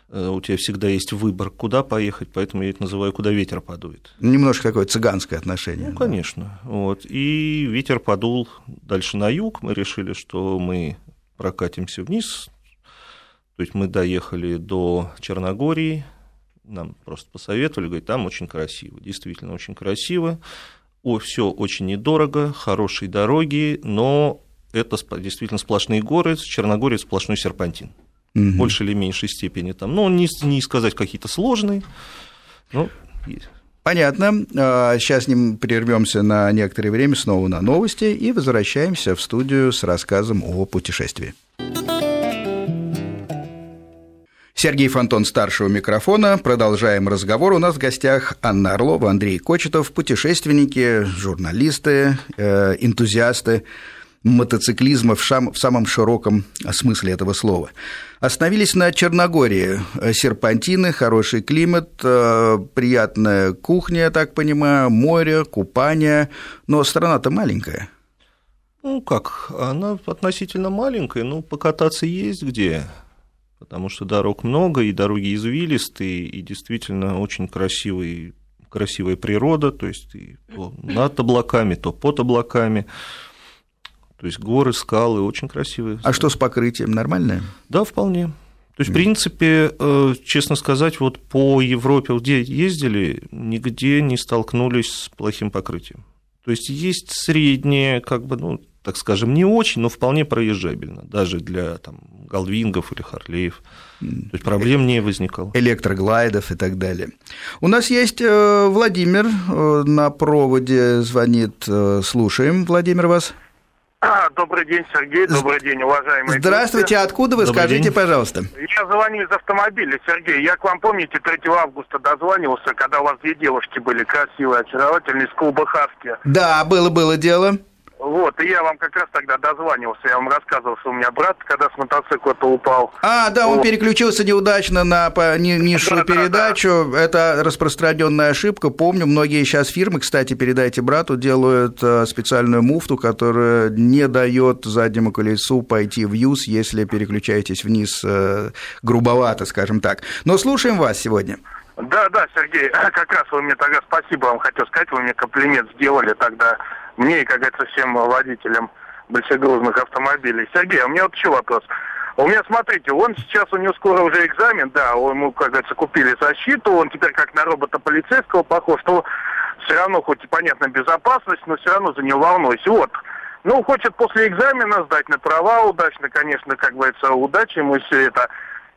S2: у тебя всегда есть выбор, куда поехать, поэтому я это называю, куда ветер подует.
S1: Немножко такое цыганское отношение.
S2: Ну, конечно. Вот. И ветер подул дальше на юг, мы решили, что мы прокатимся вниз, то есть мы доехали до Черногории, нам просто посоветовали, говорят, там очень красиво, действительно очень красиво, о, все очень недорого, хорошие дороги, но это действительно сплошные горы, Черногория сплошной серпантин угу. в большей или меньшей степени. Там, ну, не, не сказать какие-то сложные, но
S1: есть. Понятно. Сейчас с ним прервемся на некоторое время снова на новости и возвращаемся в студию с рассказом о путешествии. Сергей Фонтон, старшего микрофона. Продолжаем разговор. У нас в гостях Анна Орлова, Андрей Кочетов, путешественники, журналисты, э, энтузиасты мотоциклизма в, шам, в самом широком смысле этого слова. Остановились на Черногории. Серпантины, хороший климат, э, приятная кухня, я так понимаю, море, купание. Но страна-то маленькая.
S2: Ну как, она относительно маленькая, но покататься есть где, потому что дорог много, и дороги извилистые, и действительно очень красивый, красивая природа, то есть и то над облаками, то под облаками. То есть горы, скалы очень красивые.
S1: А что с покрытием? Нормальное?
S2: Да, вполне. То есть, в принципе, э, честно сказать, вот по Европе, где ездили, нигде не столкнулись с плохим покрытием. То есть есть среднее, как бы, ну, так скажем, не очень, но вполне проезжабельно, даже для там, Галвингов или Харлеев. То есть проблем не возникало.
S1: Электроглайдов и так далее. У нас есть э, Владимир э, на проводе, звонит, слушаем. Владимир, вас.
S4: А, добрый день, Сергей. Добрый день, уважаемые.
S1: Здравствуйте. Гости. Откуда вы? Добрый Скажите, день. пожалуйста.
S4: Я звоню из автомобиля, Сергей. Я к вам, помните, 3 августа дозванивался, когда у вас две девушки были красивые, очаровательные, из клуба Хаски.
S1: Да, было-было дело.
S4: Вот, и я вам как раз тогда дозванивался, я вам рассказывал, что у меня брат, когда с мотоцикла-то упал.
S1: А, да, он вот. переключился неудачно на низшую да, передачу, да, да. это распространенная ошибка, помню, многие сейчас фирмы, кстати, передайте брату, делают э, специальную муфту, которая не дает заднему колесу пойти в юз, если переключаетесь вниз э, грубовато, скажем так. Но слушаем вас сегодня.
S4: Да, да, Сергей, как раз вы мне тогда спасибо вам хотел сказать, вы мне комплимент сделали тогда мне и, как говорится, всем водителям большегрузных автомобилей. Сергей, у меня вот еще вопрос. У меня, смотрите, он сейчас, у него скоро уже экзамен, да, ему, как говорится, купили защиту, он теперь как на робота полицейского похож, что все равно, хоть и понятно, безопасность, но все равно за него волнуюсь. Вот, ну, хочет после экзамена сдать на права удачно, конечно, как говорится, удачи ему все это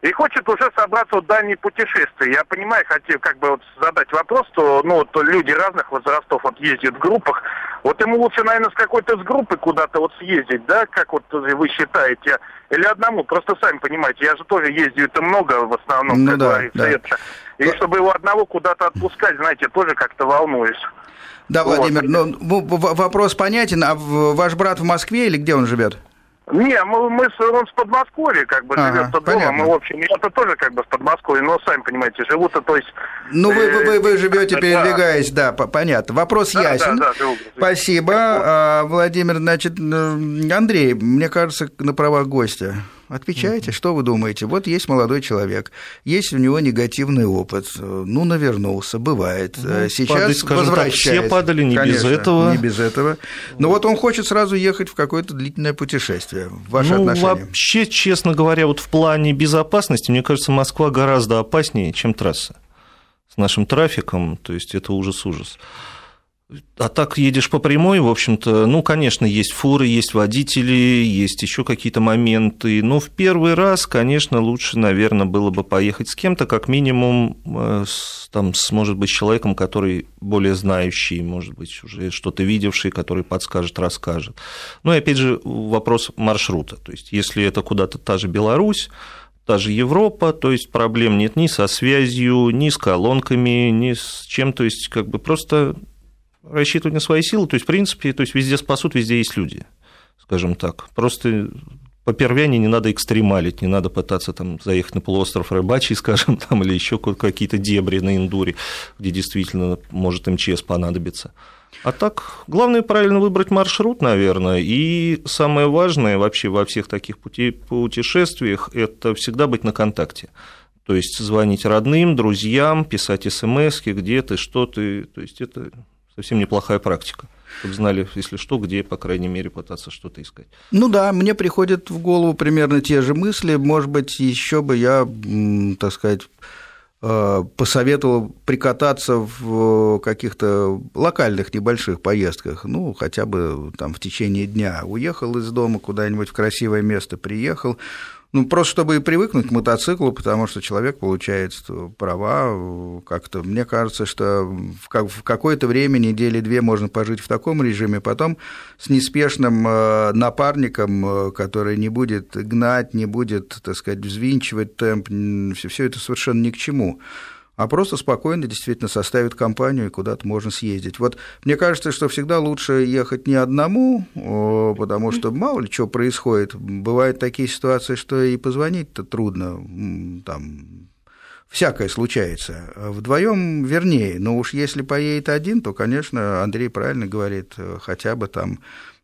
S4: и хочет уже собраться в дальние путешествия. Я понимаю, хотел как бы вот задать вопрос, что ну вот люди разных возрастов вот ездят в группах. Вот ему лучше, наверное, с какой-то с группы куда-то вот съездить, да, как вот вы считаете, или одному, просто сами понимаете, я же тоже ездил это много в основном, ну, как да, говорится, да. это. И чтобы его одного куда-то отпускать, знаете, тоже как-то волнуюсь.
S1: Да, Владимир, вот. ну, вопрос понятен. А ваш брат в Москве или где он живет?
S4: Не, мы, мы с, он с Подмосковья, как бы, ага, живет дома. Мы, в общем, я-то тоже как бы с Подмосковья, но сами понимаете, живут-то, то есть...
S1: Ну, вы, вы, вы, вы живете, передвигаясь, да, да понятно. Вопрос да, ясен. Да, да, живу, Спасибо. А, Владимир, значит, Андрей, мне кажется, на правах гостя. Отвечайте, что вы думаете? Вот есть молодой человек, есть у него негативный опыт, ну, навернулся, бывает. Ну, Сейчас падать, возвращается.
S2: Так, все падали не Конечно, без этого.
S1: Не без этого. Но вот он хочет сразу ехать в какое-то длительное путешествие. Ваше ну, отношение?
S2: Вообще, честно говоря, вот в плане безопасности, мне кажется, Москва гораздо опаснее, чем трасса с нашим трафиком, то есть это ужас-ужас. А так едешь по прямой, в общем-то, ну, конечно, есть фуры, есть водители, есть еще какие-то моменты. Но в первый раз, конечно, лучше, наверное, было бы поехать с кем-то, как минимум, э, с, там, с, может быть, человеком, который более знающий, может быть, уже что-то видевший, который подскажет, расскажет. Ну и опять же вопрос маршрута. То есть, если это куда-то та же Беларусь, та же Европа, то есть проблем нет ни со связью, ни с колонками, ни с чем, то есть как бы просто рассчитывать на свои силы, то есть, в принципе, то есть везде спасут, везде есть люди, скажем так. Просто по первяне не надо экстремалить, не надо пытаться там заехать на полуостров Рыбачий, скажем, там, или еще какие-то дебри на Индуре, где действительно может МЧС понадобиться. А так, главное правильно выбрать маршрут, наверное, и самое важное вообще во всех таких пути, путешествиях – это всегда быть на контакте. То есть звонить родным, друзьям, писать смс где ты, что ты, то есть это совсем неплохая практика чтобы знали, если что, где, по крайней мере, пытаться что-то искать.
S1: Ну да, мне приходят в голову примерно те же мысли. Может быть, еще бы я, так сказать, э, посоветовал прикататься в каких-то локальных небольших поездках, ну, хотя бы там в течение дня. Уехал из дома куда-нибудь в красивое место, приехал, ну, просто чтобы привыкнуть к мотоциклу, потому что человек получает права как-то. Мне кажется, что в какое-то время, недели две, можно пожить в таком режиме, потом с неспешным э, напарником, э, который не будет гнать, не будет, так сказать, взвинчивать темп, все это совершенно ни к чему. А просто спокойно действительно составит компанию, и куда-то можно съездить. Вот мне кажется, что всегда лучше ехать не одному, потому что мало ли что происходит. Бывают такие ситуации, что и позвонить-то трудно, там, всякое случается. Вдвоем вернее, но уж если поедет один, то, конечно, Андрей правильно говорит, хотя бы там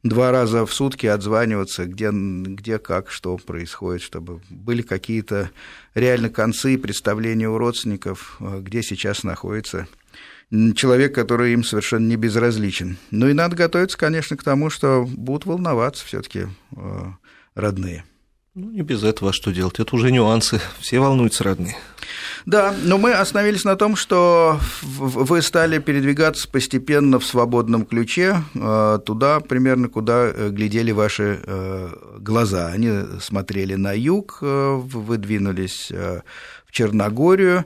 S1: два раза в сутки отзваниваться, где, где как, что происходит, чтобы были какие-то реально концы представления у родственников, э, где сейчас находится человек, который им совершенно не безразличен. Ну и надо готовиться, конечно, к тому, что будут волноваться все-таки э, родные.
S2: Ну, не без этого, а что делать? Это уже нюансы. Все волнуются родные.
S1: Да, но мы остановились на том, что вы стали передвигаться постепенно в свободном ключе э, туда, примерно, куда э, глядели ваши э, глаза. Они смотрели на юг, вы двинулись в Черногорию.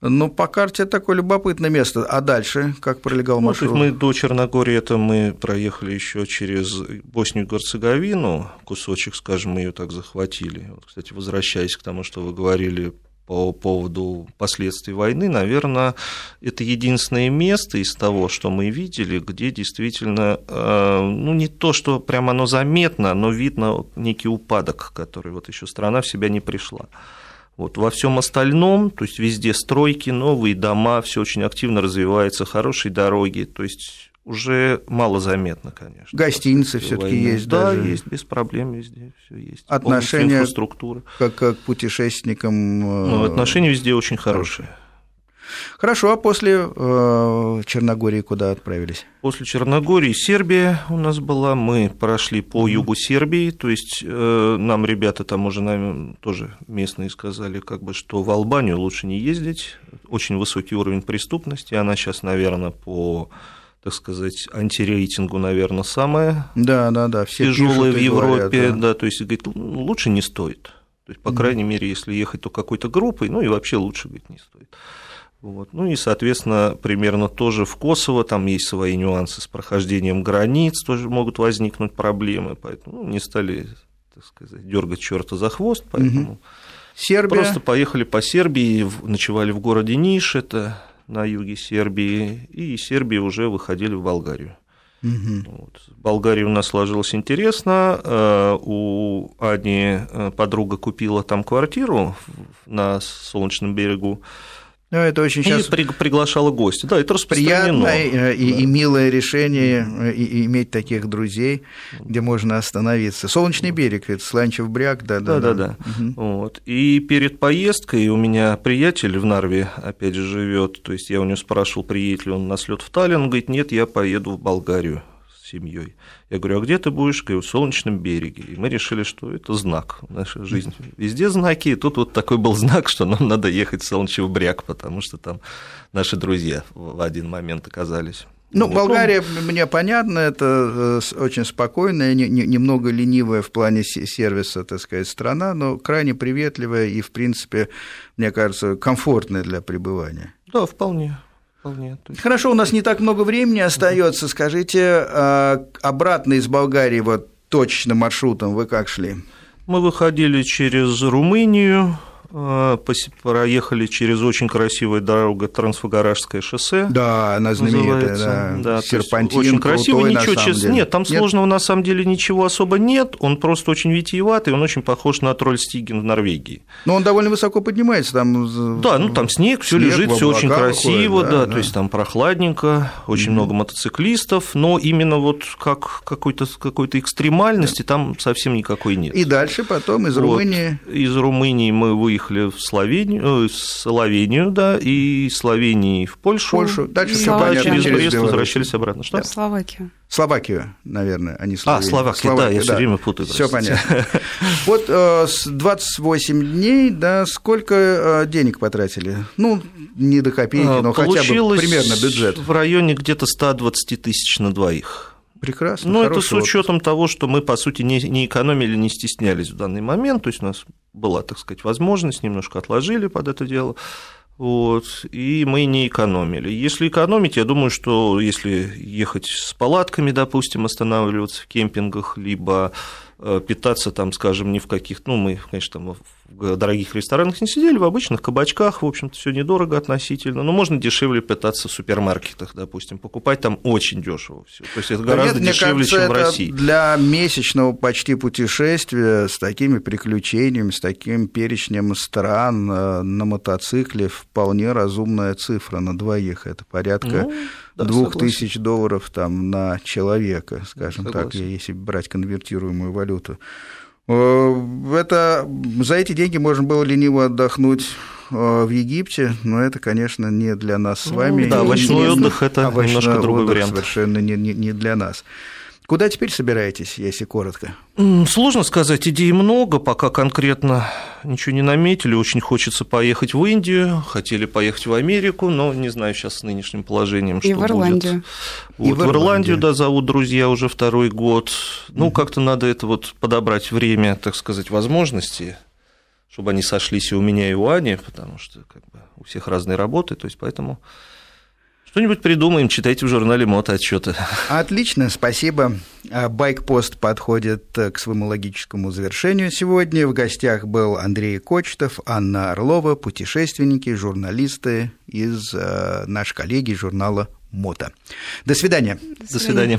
S1: Ну, по карте такое любопытное место. А дальше как пролегал ну, маршрут?
S2: Мы до Черногории это мы проехали еще через Боснию и Герцеговину, кусочек, скажем, мы ее так захватили. Вот, кстати, возвращаясь к тому, что вы говорили по поводу последствий войны, наверное, это единственное место из того, что мы видели, где действительно, э, ну, не то, что прямо оно заметно, но видно некий упадок, который вот еще страна в себя не пришла. Вот во всем остальном, то есть везде стройки, новые дома, все очень активно развивается, хорошие дороги, то есть уже мало заметно, конечно.
S1: Гостиницы все-таки есть,
S2: да, даже. есть, без проблем везде все есть.
S1: Отношения инфраструктура. Как, как к путешественникам.
S2: Ну, отношения везде очень хорошие.
S1: Хорошо, а после э, Черногории куда отправились?
S2: После Черногории Сербия у нас была. Мы прошли по югу Сербии, то есть э, нам ребята там уже наверное, тоже местные сказали, как бы, что в Албанию лучше не ездить. Очень высокий уровень преступности. Она сейчас, наверное, по так сказать, антирейтингу, наверное, самая
S1: да, да, да,
S2: все тяжелая в Европе, говорят, да. да, то есть говорит, лучше не стоит. То есть, по mm крайней мере, если ехать то какой-то группой, ну и вообще лучше, говорит, не стоит. Вот. Ну и, соответственно, примерно тоже в Косово, там есть свои нюансы с прохождением границ, тоже могут возникнуть проблемы, поэтому ну, не стали, так сказать, дергать черта за хвост, поэтому угу. Сербия. просто поехали по Сербии, ночевали в городе Ниш, это на юге Сербии, и из Сербии уже выходили в Болгарию. Угу. Вот. Болгария у нас сложилась интересно. Э, у Ани э, подруга купила там квартиру на Солнечном берегу.
S1: Ну, это очень сейчас...
S2: И при, приглашала гостя. Да, это
S1: Приятное и, да. и милое решение э, и, и иметь таких друзей, где можно остановиться. Солнечный берег, это Сланчев бряк, да, да.
S2: Да, да, да. Угу. Вот. И перед поездкой у меня приятель в Нарве, опять же, живет. То есть я у него спрашивал, приедет ли он на слет в Таллин. Он говорит, нет, я поеду в Болгарию семьей. Я говорю, а где ты будешь? Говорю, в Солнечном береге. И мы решили, что это знак. Наша жизнь везде знаки. И тут вот такой был знак, что нам надо ехать в Солнечный бряг, потому что там наши друзья в один момент оказались.
S1: Ну, Болгария, мне понятно, это э, очень спокойная, немного ленивая в плане сервиса, так сказать, страна, но крайне приветливая и, в принципе, мне кажется, комфортная для пребывания.
S2: Да, вполне
S1: вполне. Есть... Хорошо, у нас не так много времени остается. Скажите, а, обратно из Болгарии вот точно маршрутом вы как шли?
S2: Мы выходили через Румынию, проехали через очень красивую дорогу Трансфагаражское шоссе.
S1: Да, она знаменитая, да. да
S2: Серпантин, очень красивый, ничего честно. Нет, там нет? сложного на самом деле ничего особо нет. Он просто очень витиеватый, он очень похож на Трольстиген в Норвегии.
S1: Но он довольно высоко поднимается, там.
S2: Да, ну там снег, все лежит, все очень красиво, выходит, да, да, да, то есть там прохладненько, очень mm-hmm. много мотоциклистов, но именно вот как какой-то какой экстремальности да. там совсем никакой нет.
S1: И дальше потом из вот. Румынии.
S2: Из Румынии мы выехали поехали в Словению, э, Словению, да, и Словении в Польшу.
S1: Польшу. Дальше
S2: все понятно. Через Брест возвращались обратно. Что?
S3: Да, Словакию.
S1: Словакию, наверное, а не
S2: Словению. А, Словакия, Словакия да, я все время путаю.
S1: Все понятно. Вот э, с 28 дней, да, сколько э, денег потратили? Ну, не до копейки, а, но хотя бы примерно бюджет.
S2: в районе где-то 120 тысяч на двоих.
S1: Прекрасно.
S2: Ну, это с учетом отпуск. того, что мы, по сути, не, не экономили, не стеснялись в данный момент. То есть у нас была, так сказать, возможность, немножко отложили под это дело. Вот, и мы не экономили. Если экономить, я думаю, что если ехать с палатками, допустим, останавливаться в кемпингах, либо питаться там, скажем, не в каких, ну, мы, конечно, там в дорогих ресторанах не сидели, в обычных кабачках, в общем-то, все недорого относительно, но можно дешевле питаться в супермаркетах, допустим, покупать там очень дешево все. То есть это гораздо
S1: Нет,
S2: дешевле,
S1: кажется,
S2: чем в России.
S1: Для месячного почти путешествия с такими приключениями, с таким перечнем стран э, на мотоцикле вполне разумная цифра на двоих. Это порядка
S2: Ну, да,
S1: двух
S2: согласен.
S1: тысяч долларов там на человека, скажем так,
S2: Согласен.
S1: если брать конвертируемую валюту. Э, Это, за эти деньги можно было лениво отдохнуть э, в Египте, но это, конечно, не для нас с
S2: Ну,
S1: вами.
S2: да,
S1: И
S2: овощной отдых – это
S1: овощной
S2: немножко другой
S1: отдых
S2: вариант.
S1: Совершенно не, не, не для нас. Куда теперь собираетесь, если коротко?
S2: Сложно сказать, идей много, пока конкретно ничего не наметили. Очень хочется поехать в Индию, хотели поехать в Америку, но не знаю сейчас с нынешним положением,
S3: И
S2: что
S3: в
S2: будет.
S3: Ирландию.
S2: Вот,
S1: И
S2: в,
S1: в Ирландию.
S2: Ирландию, да, зовут друзья уже второй год. Ну, как-то надо это вот подобрать время, так сказать, возможности, чтобы они сошлись и у меня, и у Ани, потому что как бы, у всех разные работы, то есть поэтому что-нибудь придумаем, читайте в журнале Мото отчеты.
S1: Отлично, спасибо. А, Байкпост подходит э, к своему логическому завершению сегодня. В гостях был Андрей Кочетов, Анна Орлова, путешественники, журналисты из э, наши коллеги журнала «Мото». До свидания.
S2: До свидания.